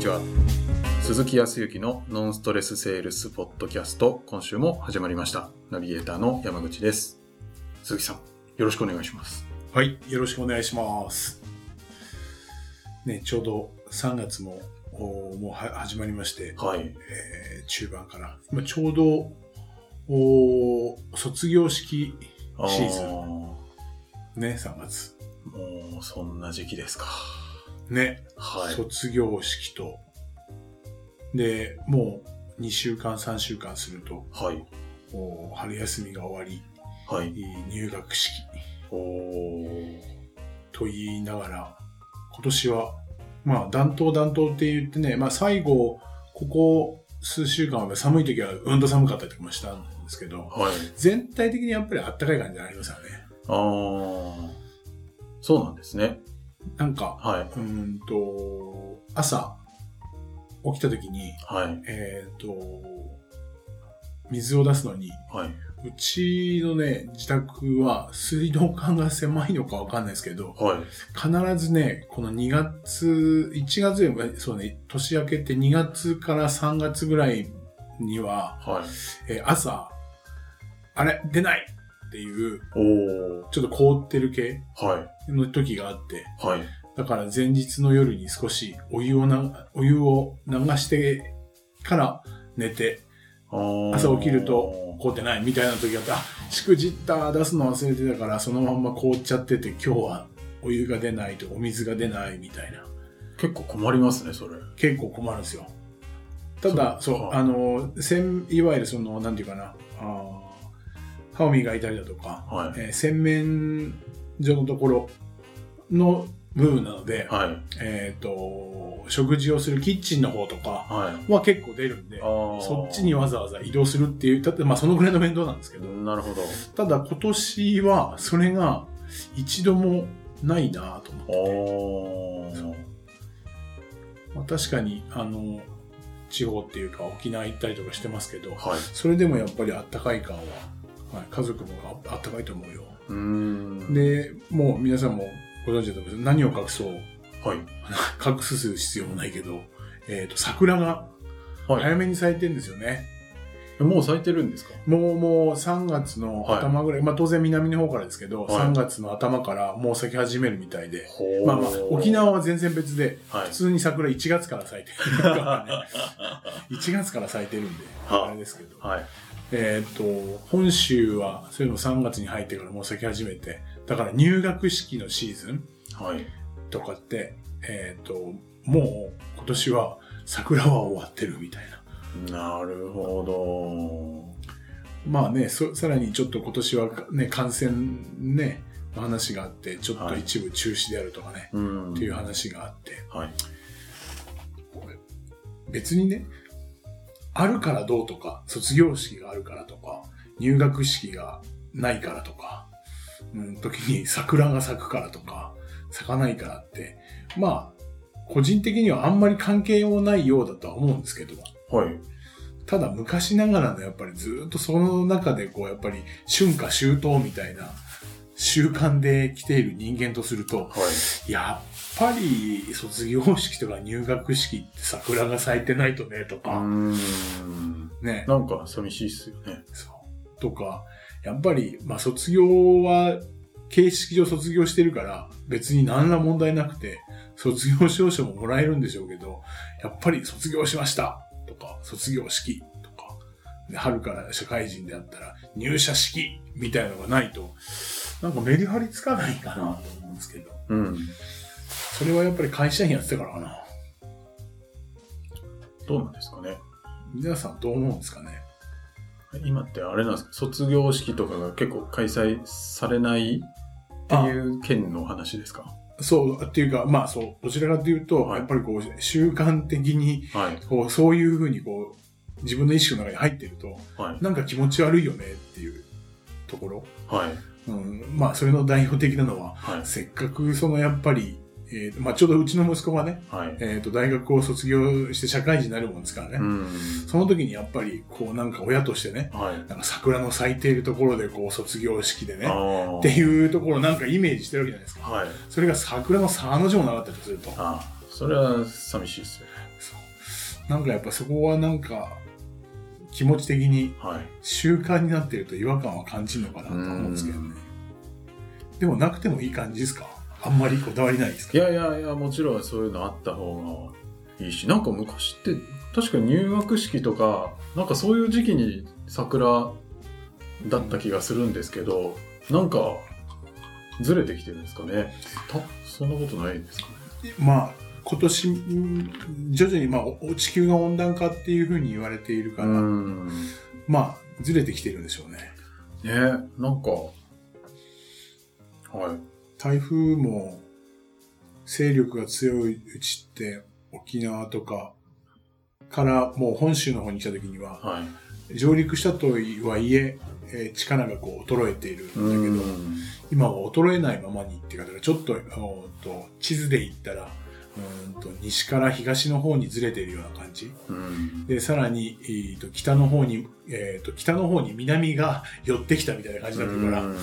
ちは。鈴木康之のノンストレスセールスポッドキャスト今週も始まりました。ナビゲーターの山口です。鈴木さんよろしくお願いします。はい、よろしくお願いします。ね、ちょうど3月もおもうは始まりまして、はい。えー中盤から、今ちょうどお卒業式シーズン。ンね、3月。もうそんな時期ですかね、はい。卒業式と、で、もう2週間、3週間すると、はい。お春休みが終わり、はい。入学式。おー。と言いながら、今年は、まあ、暖冬暖冬って言ってね、まあ、最後、ここ数週間は寒い時はうんと寒かったりとかもしたんですけど、はい。全体的にやっぱり暖かい感じがありますよね。あー。そうなんですねなんか、はい。うーんと、朝、起きた時に、はい。えっ、と、水を出すのに、はい。うちのね、自宅は水道管が狭いのかわかんないですけど、はい。必ずね、この2月、1月よそうね、年明けて2月から3月ぐらいには、はい。えー朝、あれ、出ないっていう、ちょっと凍ってる系はい。の時があって、はい。だから前日の夜に少しお湯をな、お湯を流してから寝て、朝起きると凍ってないみたいな時があって、あ、しくじった、出すの忘れてたから、そのまんま凍っちゃってて、今日はお湯が出ないとお水が出ないみたいな。結構困りますねそれ。結構困るんですよ。ただ、そうあの、せんいわゆるその、なんていうかな、あー歯を磨いたりだとか、はい。えー洗面所のところの部分なので、はい。えっ、と、食事をするキッチンの方とかはい。は結構出るんで、あー。そっちにわざわざ移動するっていう、だってまあそのぐらいの面倒なんですけど、なるほど。ただ今年はそれが一度もないなと思って。て。おーまあ、確かに、あの、地方っていうか沖縄行ったりとかしてますけど、はい。それでもやっぱりあったかい感は、はい、家族もああったかいと思うよ。うーん。で、もう皆さんもご存知だと思うんです。何を隠そう、はい。隠す必要もないけど、えっ、と、桜がはい。早めに咲いてるんですよね。もう咲いてるんですか？もうもう3月の頭ぐらい、まあ当然南の方からですけど、はい。3月の頭からもう咲き始めるみたいで、まあまあ沖縄は全然別で、はい。普通に桜1月から咲いてるからね。1月から咲いてるんで、はあ。れですけど。はいえっ、と、本州は、そういうの3月に入ってからもう咲き始めて、だから入学式のシーズンはい。とかって、えっ、と、もう今年は桜は終わってるみたいな。なるほまあね、そさらにちょっと今年はね、感染ね、の話があって、ちょっと一部中止であるとかね、どうん。っていう話があって、はい。別にね、あるからどうとか、卒業式があるからとか、入学式がないからとか、うん、時に桜が咲くからとか、咲かないからって、まあ、個人的にはあんまり関係もないようだとは思うんですけど、はい。ただ昔ながらのやっぱりずっとその中でこうやっぱり春夏秋冬みたいな習慣で来ている人間とすると、はい。やっぱり卒業式とか入学式って桜が咲いてないとねとか、ん。ね、なんか寂しいっすよね。そう。とか、やっぱり、まあ卒業は形式上卒業してるから別に何ら問題なくて、卒業証書ももらえるんでしょうけど、やっぱり卒業しましたとか、卒業式とか、で春から社会人であったら入社式みたいなのがないと、なんかメリハリつかないかなと思うんですけど、うんそれはやっぱり会社員やってたからかな。どうなんですかね？皆さんどう思うんですかね？今ってあれなんですか？卒業式とかが結構開催されないっていう件の話ですか？そう、っていうか、まあそう、どちらかというと、はい。やっぱりこう、習慣的に、はい。こう、そういうふうにこう、自分の意識の中に入ってると、はい。なんか気持ち悪いよねっていうところ。はい。うん、まあ、それの代表的なのは、はい。せっかくそのやっぱり、えーまあ、ちょうどうちの息子がね、はいえっ、と、大学を卒業して社会人になるもんですからね。うんその時にやっぱり、こう、なんか親としてね、はいなんか桜の咲いているところで、こう、卒業式でね、っていうところをなんかイメージしてるわけじゃないですか。はいそれが桜の沢の字もなかったりすると。あーそれは寂しいですよそうなんかやっぱそこはなんか、気持ち的にはい。習慣になってると違和感は感じるのかなと思うんですけどね。でもなくてもいい感じですか？あんまりこだわりないですか？いやいやいや、もちろんそういうのあった方がいいし、なんか昔って、確か入学式とか、なんかそういう時期に桜だった気がするんですけど、なんか、ずれてきてるんですかね？た、そんなことないですかね？まあ、今年、ん徐々に、まあ、お地球が温暖化っていうふうに言われているから、ん。まあ、ずれてきてるんでしょうね。ねなんか、はい。台風も勢力が強いうちって沖縄とかからもう本州の方に来た時にははい。上陸したとはいええー力がこう衰えているんだけど、うん今は衰えないままにっていう方がちょっとと地図で言ったらうーんと西から東の方にずれているような感じうん。でさらに、えーと北の方に、えーと北の方に南が寄ってきたみたいな感じになってるから、うん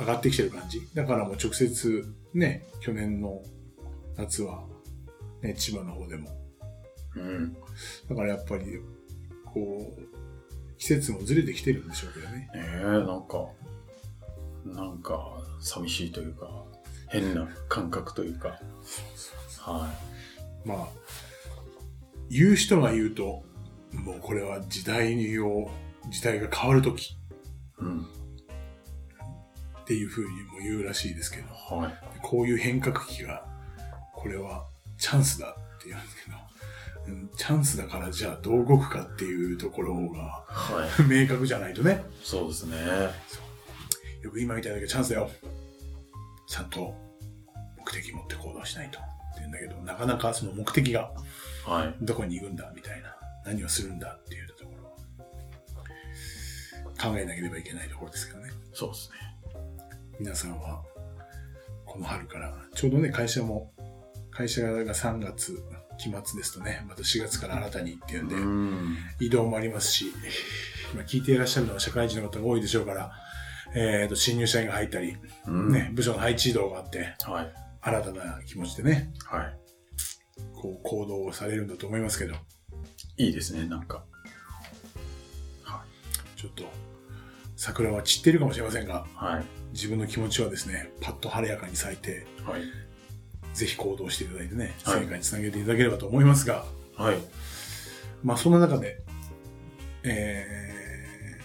上がってきてる感じ。だからもう直接、ね、去年の夏は、ね、千葉の方でも。うん。だからやっぱり、こう、季節もずれてきてるんでしょうけどね。ねえ、なんか、なんか、寂しいというか、変な感覚というか、はまあ、言う人が言うと、もうこれは時代を、時代が変わるときい。うん。っていうふうにも言うらしいですけど、はい。こういう変革期が、これはチャンスだって言うんですけど、うんチャンスだからじゃあどう動くかっていうところがはい。明確じゃないとね。そうですね。よく今みたいだけどチャンスだよ。ちゃんと目的持って行動しないと。って言うんだけど、なかなかその目的がはい。どこに行くんだみたいな。何をするんだっていうところ考えなければいけないところですけどね。そうですね。皆さんは、この春から、ちょうどね、会社も、会社が3月期末ですとね、また4月から新たにっていうんで、ん。移動もありますし、今聞いていらっしゃるのは社会人の方が多いでしょうから、えっ、と、新入社員が入ったり、うん。ね、部署の配置移動があって、はい。新たな気持ちでね、はこう、行動をされるんだと思いますけど、い。いいですね、なんか。はちょっと、桜は散っているかもしれませんが、い。はい。自分の気持ちはですね、パッと晴れやかに咲いて、はい。ぜひ行動していただいてね、はい成果につなげていただければと思いますが、はい。まあそんな中で、え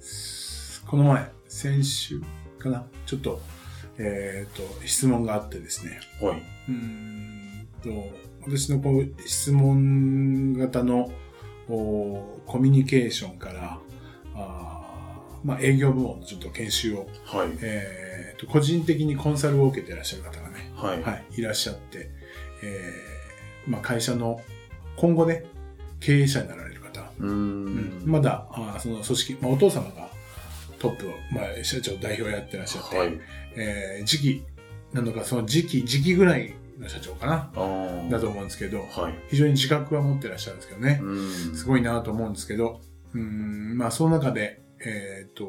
ー、この前、先週かな、ちょっと、えっ、と、質問があってですね、はい。うーんと、私のこう質問型のおコミュニケーションから、あーまあ営業部門のちょっと研修を、はい。えー、と個人的にコンサルを受けていらっしゃる方がね、はい。はい、いらっしゃって、えーまあ、会社の今後ね、経営者になられる方、うーん。まだあーその組織、まあ、お父様がトップを、まあ、社長代表やってらっしゃって、はい。えー次期なのか、その時期、時期ぐらいの社長かな。だと思うんですけど、はい。非常に自覚は持ってらっしゃるんですけどね、うん。すごいなと思うんですけど、うーん、まあ、その中で、えっ、と、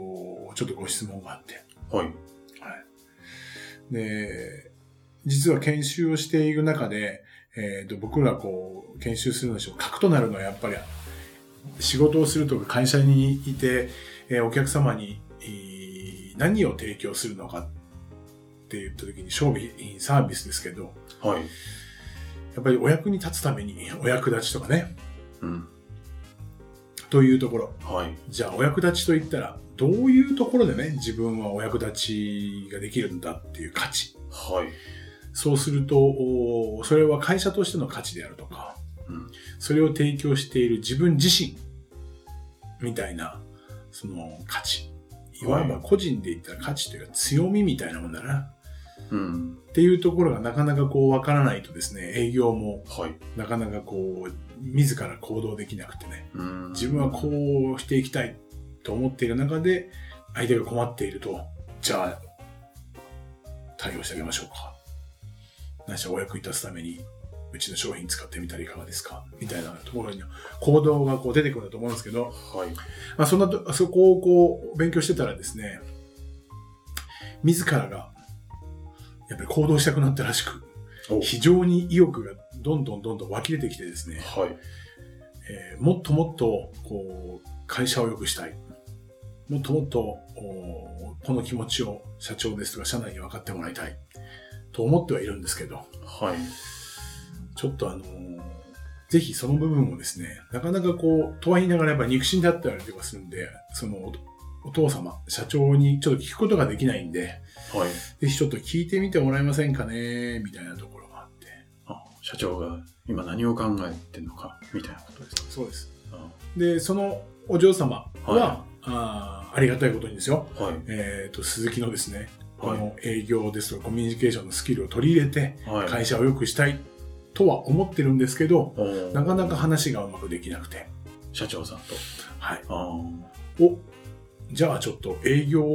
ちょっとご質問があって、はい。はい。で、実は研修をしている中で、えっ、と、僕らこう、研修するのでしょう。核となるのはやっぱり、仕事をするとか会社にいて、えーお客様に、えー何を提供するのかって言った時に商品、サービスですけど、はい。やっぱりお役に立つためにお役立ちとかね、うん。というところ。はい。じゃあお役立ちと言ったら、どういうところでね、自分はお役立ちができるんだっていう価値。はい。そうすると、おそれは会社としての価値であるとか、うん。それを提供している自分自身、みたいな、その価値。いわば個人で言ったら価値というか強みみたいなもんだな。うん。っていうところがなかなかこうわからないとですね、営業もはい。なかなかこう、自ら行動できなくてね、うん。自分はこうしていきたいと思っている中で、相手が困っていると、じゃあ、対応してあげましょうか。何しろお役に立つために、うちの商品使ってみたらいかがですかみたいなところに行動がこう出てくると思うんですけど、はい。まあそんなと、そこをこう勉強してたらですね、自らが、やっぱり行動したくなったらしく、お非常に意欲がどんどんどんどん湧き出てきてですね、はい。えーもっともっと、こう、会社を良くしたい。もっともっと、おこの気持ちを社長ですとか社内に分かってもらいたい。と思ってはいるんですけど、はい。ちょっとあのーぜひその部分をですね、なかなかこう、とは言いながらやっぱ肉親だったりとかするんで、そのお、お父様、社長にちょっと聞くことができないんで、はい。ぜひちょっと聞いてみてもらえませんかね、みたいなところがあって。あ社長が今何を考えてるのか、みたいなことですか。そうです。あで、そのお嬢様は、はあーありがたいことにですよ、はい。えっ、と、鈴木のですね、こはいの営業ですとかコミュニケーションのスキルを取り入れて、はい。会社を良くしたいとは思ってるんですけど、おーなかなか話がうまくできなくて、社長さんと。はい。あお、じゃあちょっと営業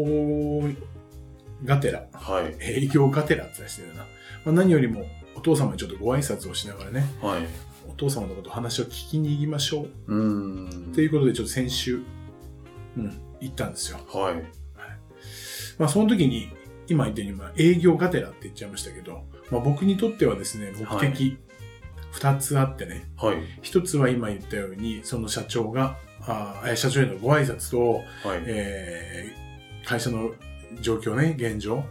がてら、あ。はい。営業がてらって出してるな。まあ、何よりもお父様にちょっとご挨拶をしながらね、はい。お父様のこと話を聞きに行きましょう。うーん。ということでちょっと先週、うん、行ったんですよ。はい。まあその時に、今言ったように、まあ営業がてらって言っちゃいましたけど、まあ僕にとってはですね、目的、二つあってね、はい。一つは今言ったように、その社長が、あ社長へのご挨拶と、はい。えー会社の状況ね、現状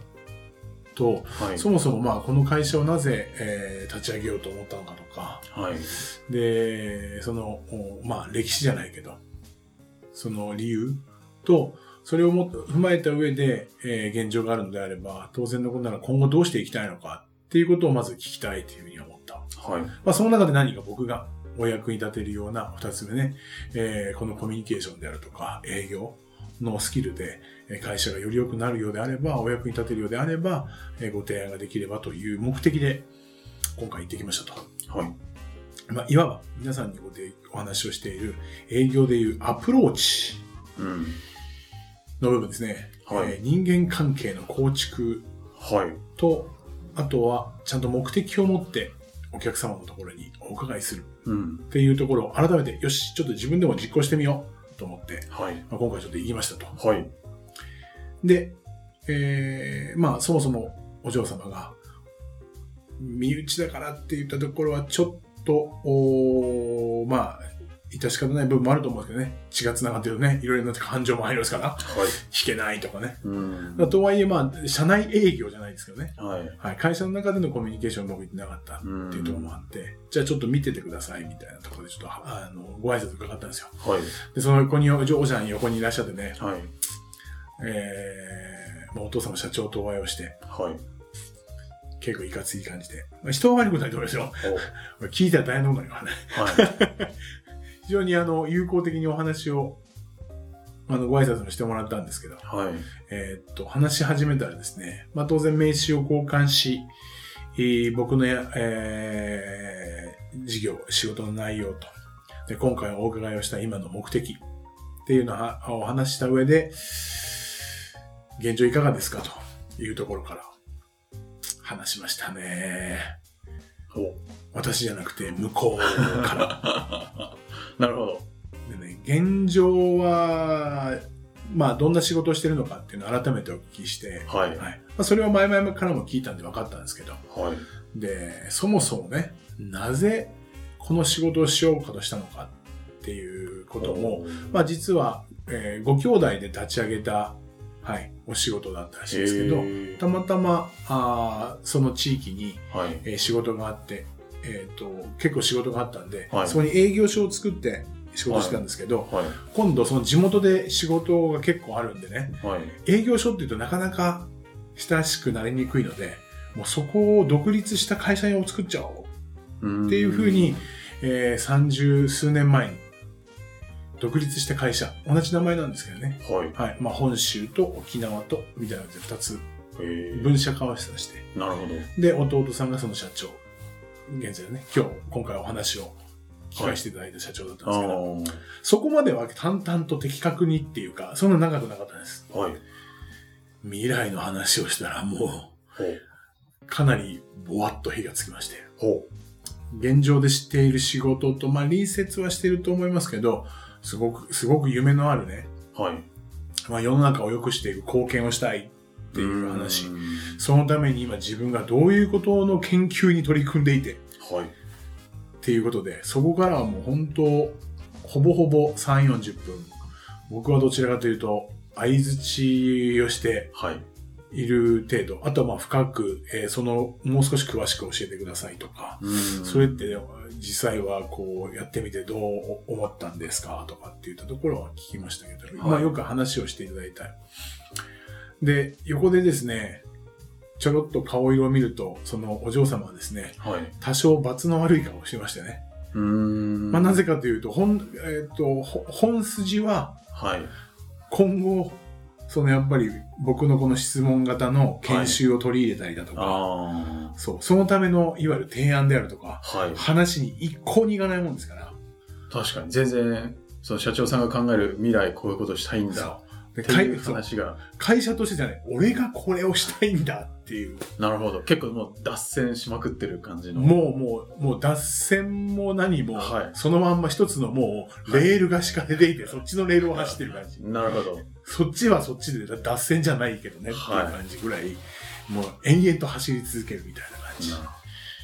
と、はい。そもそもまあこの会社をなぜ、えー立ち上げようと思ったのかとか、はい。で、その、おまあ歴史じゃないけど、その理由と、それをも踏まえた上で、えー現状があるのであれば、当然のことなら今後どうしていきたいのかっていうことをまず聞きたいというふうに思った。はい。まあその中で何か僕がお役に立てるような二つ目ね、えーこのコミュニケーションであるとか営業のスキルでえー会社がより良くなるようであれば、お役に立てるようであれば、えーご提案ができればという目的で今回行ってきましたと。はい。まあ、いわば皆さんにお話をしている営業でいうアプローチうん。の部分ですね。はいえー人間関係の構築はい。と、あとはちゃんと目的を持ってお客様のところにお伺いするうん。っていうところを改めて、よし、ちょっと自分でも実行してみようと思って、はい。まあ、今回ちょっと行きましたと。はい。で、えー、まあそもそもお嬢様が、身内だからって言ったところはちょっと、おーまあ、致し方ない部分もあると思うんですけどね。血が繋がってるとね、いろいろな感情も入りますから、はい。引けないとかね。うん。とはいえ、まあ、社内営業じゃないですけどね。はい。はい。会社の中でのコミュニケーションがうまくいってなかったっていうところもあって、じゃあちょっと見ててくださいみたいなところでちょっと、あの、ご挨拶伺ったんですよ。はい。で、その横に、お嬢ちゃん横にいらっしゃってね、はい。えー、まあ、お父様社長とお会いをして、はい。結構いかつい感じで。まあ、人は悪くないと思いますよ。お 聞いたら大変なことになるからね。はい。非常にあの、友好的にお話を、あの、ご挨拶もしてもらったんですけど、はい。えーっと、話し始めたらですね、まあ当然名刺を交換し、えー僕のや、えー事業、仕事の内容と、で、今回お伺いをした今の目的っていうのをお話しした上で、現状いかがですか？というところから話しましたね。お私じゃなくて向こうから。なるほど。でね、現状は、まあ、どんな仕事をしてるのかっていうのを改めてお聞きして、はい。はい。まあ、それは前々からも聞いたんで分かったんですけど、はい。で、そもそもね、なぜこの仕事をしようかとしたのかっていうことも、まあ実は、えーご兄弟で立ち上げた、はい、お仕事だったらしいですけど、たまたま、あーその地域に、はい。えー仕事があって、えっ、と、結構仕事があったんで、はいそこに営業所を作って仕事してたんですけど、はい。今度その地元で仕事が結構あるんでね、はい。営業所っていうとなかなか親しくなりにくいので、もうそこを独立した会社を作っちゃおうっていうふうに、えー、30数年前に独立した会社、同じ名前なんですけどね。はい。はい。まあ本州と沖縄と、みたいなので2つ分社化をしたして。なるほど。で、弟さんがその社長。現在ね、今日、今回お話を聞かせていただいた社長だったんですけど、あそこまでは淡々と的確にっていうか、そんな長くなかったです。あ。はい。未来の話をしたらもう。かなりぼわっと火がつきまして。ほ現状で知っている仕事と、まあ隣接はしていると思いますけど、すごく、すごく夢のあるね、う。はい。まあ世の中を良くしていく貢献をしたいっていう話そのために今自分がどういうことの研究に取り組んでいて、はい。っていうことで、そこからはもう本当、ほぼほぼ3、40分。僕はどちらかというと、相づちをしてはい。いる程度。あとはまあ深く、えーその、もう少し詳しく教えてくださいとか。うんそれって実際はこうやってみてどう思ったんですかとかって言ったところは聞きましたけど、はいまあよく話をしていただいた。で、横でですね、ちょろっと顔色を見ると、そのお嬢様はですね、はい。多少罰の悪い顔をしてましたね。うーん。まあなぜかというと、本、えっ、と、ほ本筋ははい。今後、そのやっぱり僕のこの質問型の研修を取り入れたりだとか、あそう、そのためのいわゆる提案であるとか、あ。はい。話に一向にいかないもんですから。確かに。全然、その社長さんが考える未来こういうことしたいんだ。話が。会社としてじゃない、俺がこれをしたいんだっていう。なるほど。結構もう脱線しまくってる感じの。もうもう、もう脱線も何も、はいそのまんま一つのもう、レールが敷かれていて、そっちのレールを走ってる感じ。なるほど。そっちはそっちで脱線じゃないけどね、っていうはい感じぐらい、もう延々と走り続けるみたいな感じ。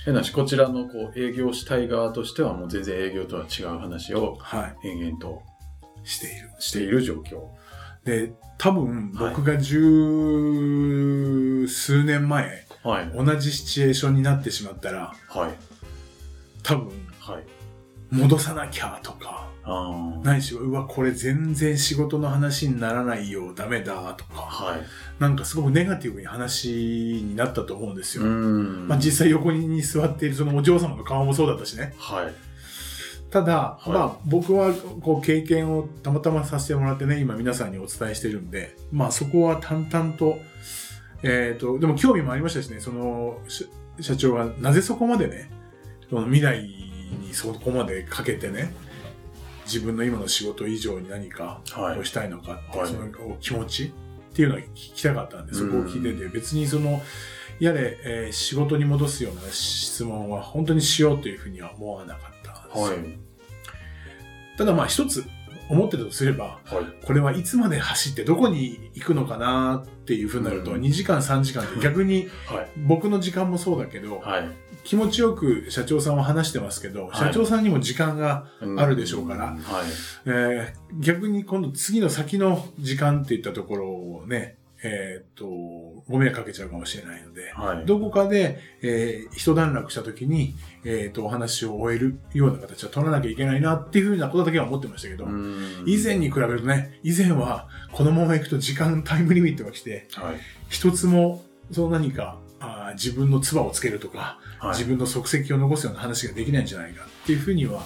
変なし、こちらのこう営業したい側としてはもう全然営業とは違う話をは延々とい。している。している状況。で、多分、はい僕が十数年前、はい。同じシチュエーションになってしまったら、はい。多分、はい。戻さなきゃとか、ああ。ないしは、うわ、これ全然仕事の話にならないよ、ダメだ、とか、はい。なんかすごくネガティブに話になったと思うんですよ。んまあ実際横に座っているそのお嬢様の顔もそうだったしね。はい。ただ、いまあ僕はこう経験をたまたまさせてもらってね、今皆さんにお伝えしてるんで、まあそこは淡々と、えっ、と、でも興味もありましたしね、そのし社長がなぜそこまでね、その未来にそこまでかけてね、自分の今の仕事以上に何かはいをしたいのかって、はいその気持ちっていうのを聞きたかったんで、そこを聞いてて、別にその、やれ、えー仕事に戻すような質問は本当にしようというふうには思わなかったんですよ。はい。ただまあ一つ思ってたとすれば、はい。これはいつまで走ってどこに行くのかなっていうふうになると、うん2時間3時間って 逆にはい。僕の時間もそうだけど、はい。気持ちよく社長さんは話してますけど、はい社長さんにも時間が、うんあるでしょうからはい。えー逆に今度次の先の時間っていったところをね、えーっと、ご迷惑かけちゃうかもしれないので、はい。どこかで、えー一段落した時に、えーっと、お話を終えるような形は取らなきゃいけないなっていうふうなことだけは思ってましたけど、うん以前に比べるとね、以前はこのまま行くと時間タイムリミットが来て、はい。一つもその何かあー自分の唾をつけるとか、はい。自分の足跡を残すような話ができないんじゃないかっていうふうには、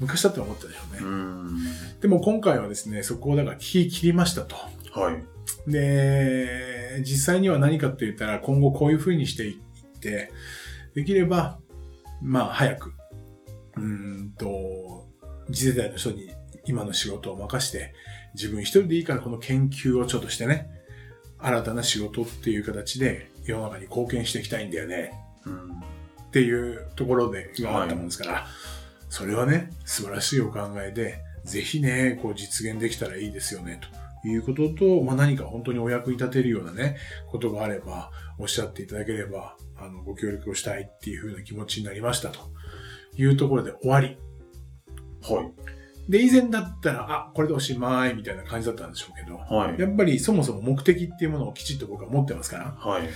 昔だって思ったでしょうね。うん。でも今回はですね、そこをだから聞き切りましたと。はい。で、実際には何かって言ったら今後こういうふうにしていって、できれば、まあ早く、うーんと、次世代の人に今の仕事を任して、自分一人でいいからこの研究をちょっとしてね、新たな仕事っていう形で世の中に貢献していきたいんだよねうん。っていうところでがあったもんですから、それはね、素晴らしいお考えで、ぜひね、こう実現できたらいいですよね、ということと、まあ、何か本当にお役に立てるようなね、ことがあれば、おっしゃっていただければ、あの、ご協力をしたいっていうふうな気持ちになりましたというところで終わり。はい。で、以前だったら、あ、これでおしまいみたいな感じだったんでしょうけど、はい。やっぱりそもそも目的っていうものをきちっと僕は持ってますから、はい。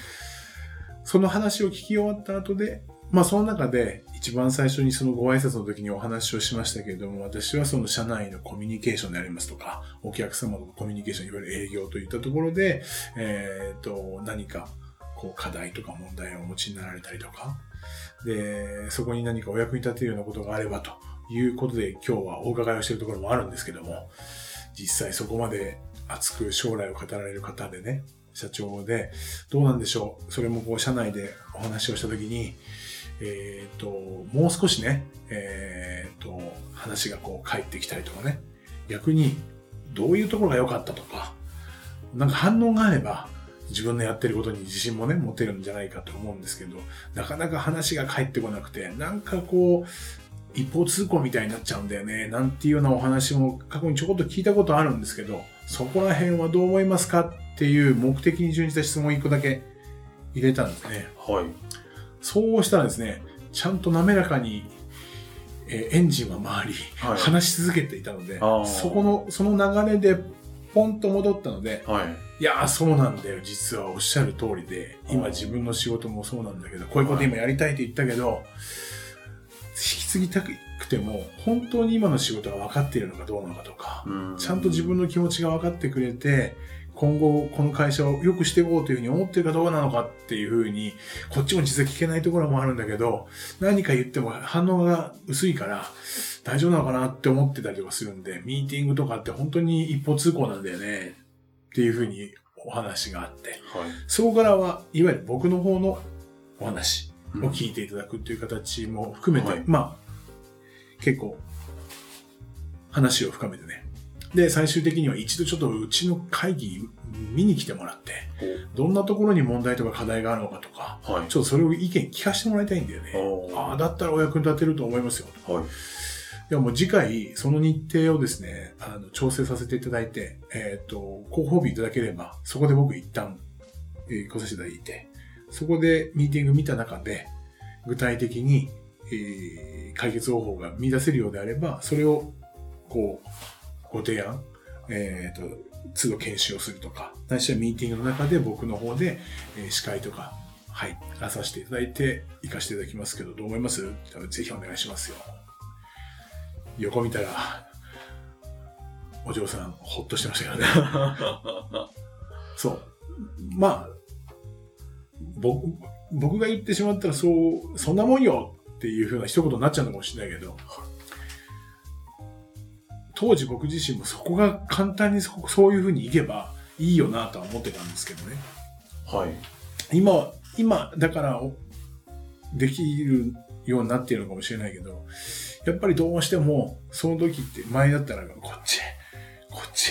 その話を聞き終わった後で、まあその中で一番最初にそのご挨拶の時にお話をしましたけれども、私はその社内のコミュニケーションでありますとか、お客様のコミュニケーション、いわゆる営業といったところで、えっ、と、何かこう課題とか問題をお持ちになられたりとか、で、そこに何かお役に立てるようなことがあればということで今日はお伺いをしているところもあるんですけども、実際そこまで熱く将来を語られる方でね、社長で、どうなんでしょう。それもこう、社内でお話をしたときに、えっ、と、もう少しね、えっ、と、話がこう返ってきたりとかね、逆に、どういうところが良かったとか、なんか反応があれば、自分のやってることに自信もね、持てるんじゃないかと思うんですけど、なかなか話が返ってこなくて、なんかこう、一方通行みたいになっちゃうんだよね、なんていうようなお話も過去にちょこっと聞いたことあるんですけど、そこら辺はどう思いますかっていう目的に準じた質問を一個だけ入れたんですね。はい。そうしたらですね、ちゃんと滑らかにえーエンジンは回り、はい話し続けていたのでそこの、その流れで、ポンと戻ったので、はい。いやー、そうなんだよ。実はおっしゃる通りで、今うん自分の仕事もそうなんだけど、こういうこと今やりたいって言ったけど、引き継ぎたくても、本当に今の仕事が分かっているのかどうなのかとか、うんちゃんと自分の気持ちが分かってくれて、今後この会社を良くしていこうというふうに思ってるかどうなのかっていうふうに、こっちも実は聞けないところもあるんだけど、何か言っても反応が薄いから、大丈夫なのかなって思ってたりとかするんで、ミーティングとかって本当に一方通行なんだよね、っていうふうにお話があって、はい。そこからは、いわゆる僕の方のお話うんを聞いていただくっていう形も含めて、はいまあ、結構、話を深めてね。で、最終的には一度ちょっとうちの会議見に来てもらって、どんなところに問題とか課題があるのかとか、はい。ちょっとそれを意見聞かせてもらいたいんだよね。ああ、だったらお役に立てると思いますよ。はい。ではもう次回、その日程をですね、あの、調整させていただいて、えっ、と、ご褒美いただければ、そこで僕一旦、えー来させていただいて、そこでミーティング見た中で、具体的に、えー解決方法が見出せるようであれば、それを、こう、ご提案、えっ、と、都度研修をするとか、ないしはミーティングの中で僕の方で、え司会とか、はい、出させていただいて、行かせていただきますけど、どう思います？ぜひお願いしますよ。横見たら、お嬢さん、ほっとしてましたけどね。そう。まあ、僕、僕が言ってしまったら、そう、そんなもんよっていうふうな一言になっちゃうのかもしれないけど、当時僕自身もそこが簡単にそそういうふうにいけばいいよなとは思ってたんですけどね。はい。今は、今、だから、おできるようになっているのかもしれないけど、やっぱりどうしても、その時って前だったら、こっち、こっち、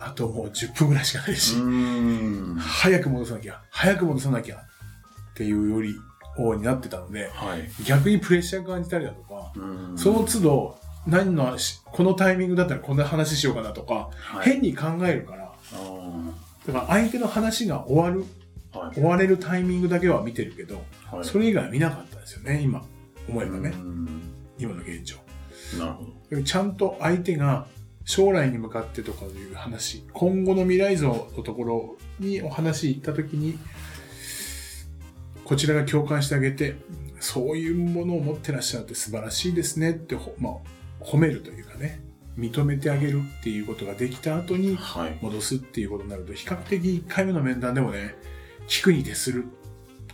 あともう10分ぐらいしかないし。早く戻さなきゃ、早く戻さなきゃっていうより、王になってたので、はい。逆にプレッシャー感じたりだとか、うんその都度、何の話、このタイミングだったらこんな話しようかなとか、はい変に考えるから、あだから相手の話が終わる、ーはい。終われるタイミングだけは見てるけど、はい。それ以外は見なかったんですよね、今。思えばねう、ん今の現状。なるほど。ちゃんと相手が将来に向かってとかいう話、今後の未来像のところにお話行った時に、こちらが共感してあげて、そういうものを持ってらっしゃるって素晴らしいですねってほ、まあ、褒めるというかね、認めてあげるっていうことができた後にはい。戻すっていうことになると、比較的1回目の面談でもね、聞くに徹する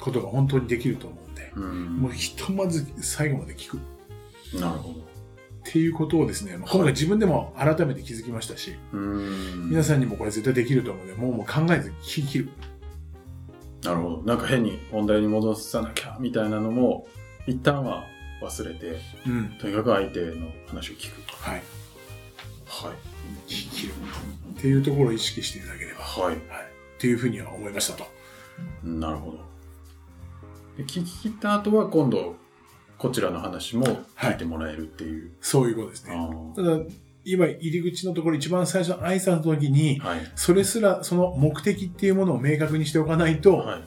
ことが本当にできると思うんで、うんもうひとまず最後まで聞く。なるほど。っていうことをですね、まあ今回自分でも改めて気づきましたし、うーん。皆さんにもこれ絶対できると思うので、もうもう考えず聞き切る。なるほど。なんか変に問題に戻さなきゃみたいなのも、一旦は忘れて、うん。とにかく相手の話を聞く。はい。はい。聞き切る。っていうところを意識していただければ。はい。はい。っていうふうには思いましたと。なるほど。で聞き切った後は今度、こちらの話も聞いてもらえるっていう。そういうことですあね。ーただ、今入り口のところ一番最初の挨拶の時に、はい。それすらその目的っていうものを明確にしておかないと、はい。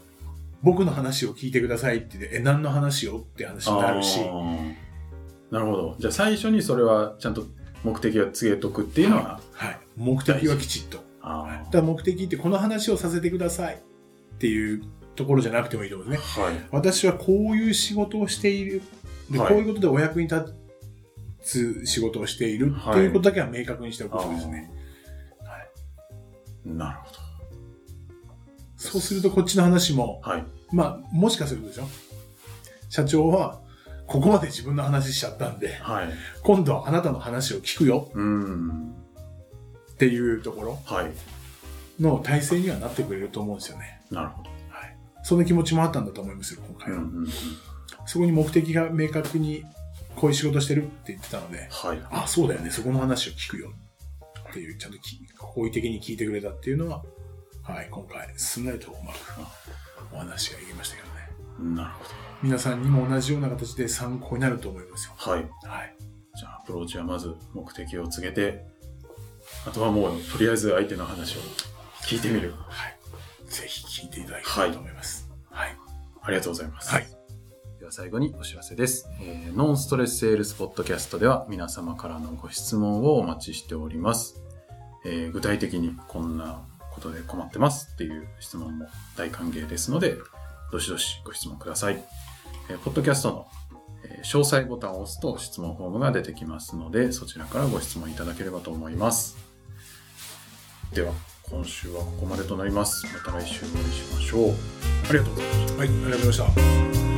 僕の話を聞いてくださいって言って、え、何の話をって話になるしなるほど。じゃあ最初にそれはちゃんと目的を告げとくっていうのは、はい。目的はきちっと。あだ目的ってこの話をさせてくださいっていうところじゃなくてもいいと思うんですね。はい。私はこういう仕事をしている。で、はいこういうことでお役に立つ仕事をしているっていうことだけは明確にしておくことですね。なるほそうするとこっちの話も、ど。はい。まあ、もしかするとでしょ？社長は、ここまで自分の話しちゃったんで、はい。今度はあなたの話を聞くようーん。っていうところはい。の体制にはなってくれると思うんですよね。なるほど。はい。そんな気持ちもあったんだと思いますよ、今回は。うんうんうん。そこに目的が明確にこういう仕事してるって言ってたので、はい。あ、そうだよね、そこの話を聞くよっていう、ちゃんとき好意的に聞いてくれたっていうのは、はい、今回、すんなりとうまくお話がいきましたけどね。なるほ皆さんにも同じような形で参考になると思いますよ。ど。はい。はい。じゃあ、アプローチはまず目的を告げて、あとはもう、とりあえず相手の話を聞いてみる。はい。ぜひ聞いていただきたいと思います。はい。ありがとうございます。はい。ではは最後にお知らせです。えーノンストレスセールスポッドキャストでは皆様からのご質問をお待ちしております。えー具体的にこんなことで困ってますっていう質問も大歓迎ですので、どしどしご質問ください。えーポッドキャストの、えー詳細ボタンを押すと質問フォームが出てきますので、そちらからご質問いただければと思います。では、今週はここまでとなります。また来週お会いしましょう。ありがとうございました。はい、ありがとうございました。